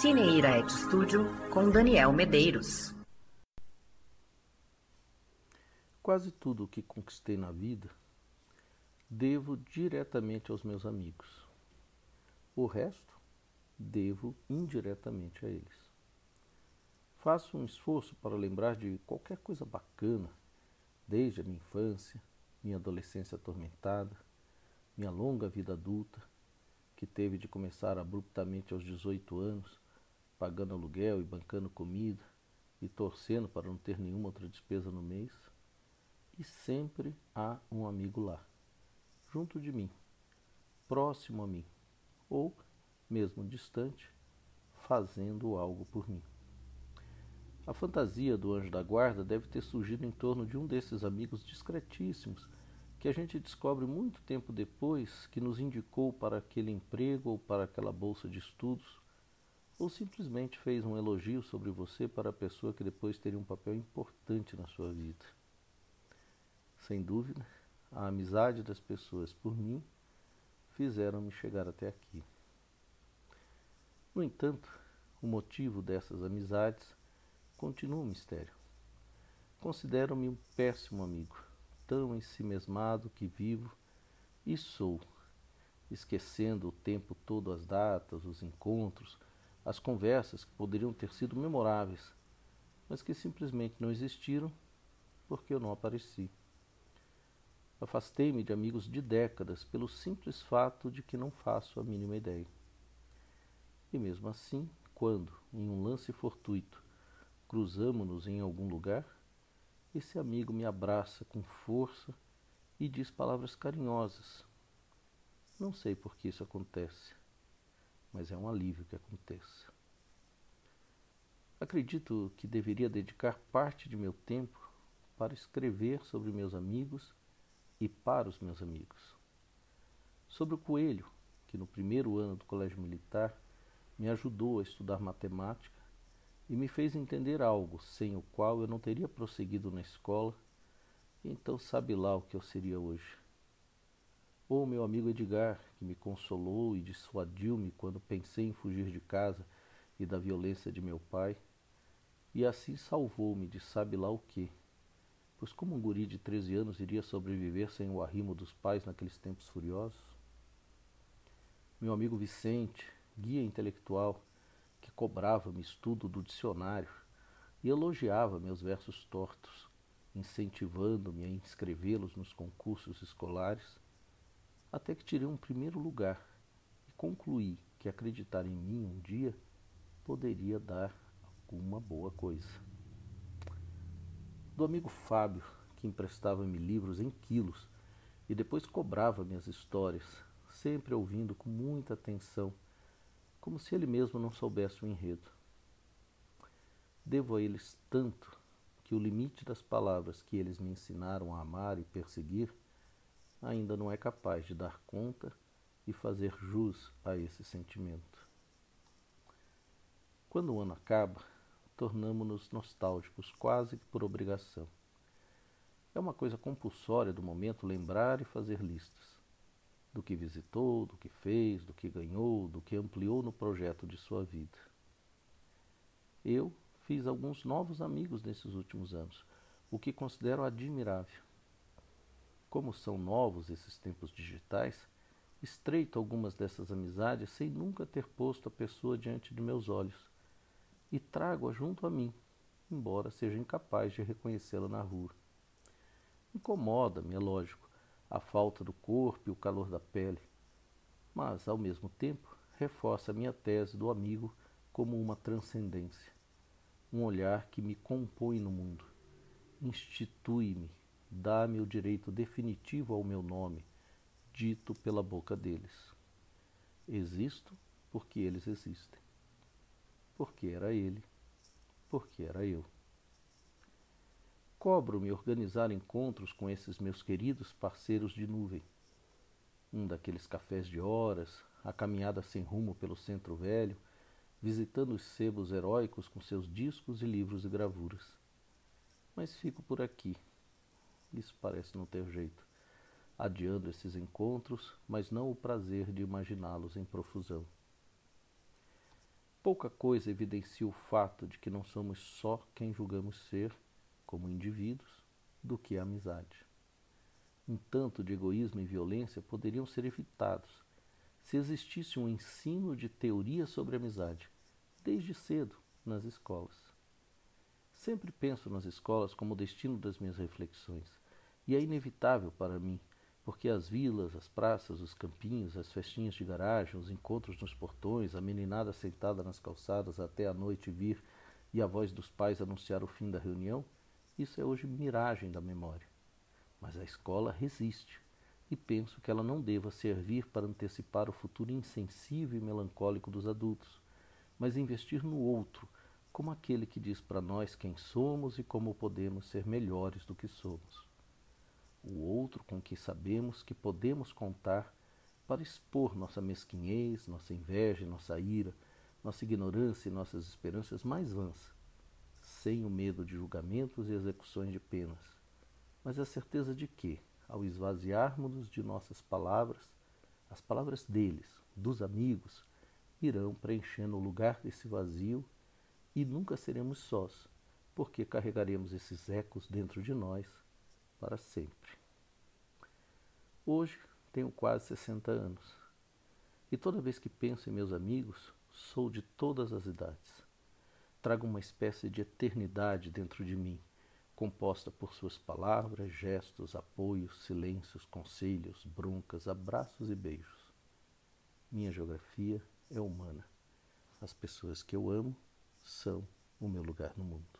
Cineira Ed Studio com Daniel Medeiros. Quase tudo o que conquistei na vida devo diretamente aos meus amigos. O resto devo indiretamente a eles. Faço um esforço para lembrar de qualquer coisa bacana, desde a minha infância, minha adolescência atormentada, minha longa vida adulta, que teve de começar abruptamente aos 18 anos, pagando aluguel e bancando comida e torcendo para não ter nenhuma outra despesa no mês. E sempre há um amigo lá, junto de mim, próximo a mim, ou, mesmo distante, fazendo algo por mim. A fantasia do anjo da guarda deve ter surgido em torno de um desses amigos discretíssimos que a gente descobre muito tempo depois que nos indicou para aquele emprego ou para aquela bolsa de estudos, ou simplesmente fez um elogio sobre você para a pessoa que depois teria um papel importante na sua vida. Sem dúvida, a amizade das pessoas por mim fizeram-me chegar até aqui. No entanto, o motivo dessas amizades continua um mistério. Considero-me um péssimo amigo, tão ensimesmado que vivo e sou, esquecendo o tempo todo as datas, os encontros, as conversas que poderiam ter sido memoráveis, mas que simplesmente não existiram porque eu não apareci. Afastei-me de amigos de décadas pelo simples fato de que não faço a mínima ideia. E mesmo assim, quando, em um lance fortuito, cruzamo-nos em algum lugar, esse amigo me abraça com força e diz palavras carinhosas. Não sei por que isso acontece, mas é um alívio que aconteça. Acredito que deveria dedicar parte de meu tempo para escrever sobre meus amigos e para os meus amigos. Sobre o coelho, que no primeiro ano do colégio militar me ajudou a estudar matemática e me fez entender algo sem o qual eu não teria prosseguido na escola, então sabe lá o que eu seria hoje. Ou meu amigo Edgar, que me consolou e dissuadiu-me quando pensei em fugir de casa e da violência de meu pai, e assim salvou-me de sabe lá o que, pois como um guri de 13 anos iria sobreviver sem o arrimo dos pais naqueles tempos furiosos? Meu amigo Vicente, guia intelectual, que cobrava-me estudo do dicionário e elogiava meus versos tortos, incentivando-me a inscrevê-los nos concursos escolares, até que tirei um primeiro lugar e concluí que acreditar em mim um dia poderia dar alguma boa coisa. Do amigo Fábio, que emprestava-me livros em quilos e depois cobrava minhas histórias, sempre ouvindo com muita atenção como se ele mesmo não soubesse o enredo. Devo a eles tanto que o limite das palavras que eles me ensinaram a amar e perseguir ainda não é capaz de dar conta e fazer jus a esse sentimento. Quando o ano acaba, tornamo-nos nostálgicos quase por obrigação. É uma coisa compulsória do momento lembrar e fazer listas do que visitou, do que fez, do que ganhou, do que ampliou no projeto de sua vida. Eu fiz alguns novos amigos nesses últimos anos, o que considero admirável. Como são novos esses tempos digitais, estreito algumas dessas amizades sem nunca ter posto a pessoa diante de meus olhos. E trago-a junto a mim, embora seja incapaz de reconhecê-la na rua. Incomoda-me, é lógico, a falta do corpo e o calor da pele, mas, ao mesmo tempo, reforça a minha tese do amigo como uma transcendência, um olhar que me compõe no mundo, institui-me, dá-me o direito definitivo ao meu nome, dito pela boca deles. Existo porque eles existem. porque era ele, porque era eu. Cobro-me organizar encontros com esses meus queridos parceiros de nuvem. Um daqueles cafés de horas, a caminhada sem rumo pelo centro velho, visitando os sebos heróicos com seus discos e livros e gravuras. Mas fico por aqui. Isso parece não ter jeito. Adiando esses encontros, mas não o prazer de imaginá-los em profusão. Pouca coisa evidencia o fato de que não somos só quem julgamos ser como indivíduos, do que a amizade. Um tanto de egoísmo e violência poderiam ser evitados se existisse um ensino de teoria sobre amizade, desde cedo, nas escolas. Sempre penso nas escolas como o destino das minhas reflexões, e é inevitável para mim, porque as vilas, as praças, os campinhos, as festinhas de garagem, os encontros nos portões, a meninada sentada nas calçadas até a noite vir e a voz dos pais anunciar o fim da reunião, isso é hoje miragem da memória. Mas a escola resiste e penso que ela não deva servir para antecipar o futuro insensível e melancólico dos adultos, mas investir no outro, como aquele que diz para nós quem somos e como podemos ser melhores do que somos. O outro com que sabemos que podemos contar para expor nossa mesquinhez, nossa inveja, nossa ira, nossa ignorância e nossas esperanças mais vãs sem o medo de julgamentos e execuções de penas, mas a certeza de que, ao esvaziarmos-nos de nossas palavras, as palavras deles, dos amigos, irão preenchendo o lugar desse vazio e nunca seremos sós, porque carregaremos esses ecos dentro de nós para sempre. Hoje tenho quase 60 anos e toda vez que penso em meus amigos, sou de todas as idades traga uma espécie de eternidade dentro de mim, composta por suas palavras, gestos, apoios, silêncios, conselhos, broncas, abraços e beijos. Minha geografia é humana. As pessoas que eu amo são o meu lugar no mundo.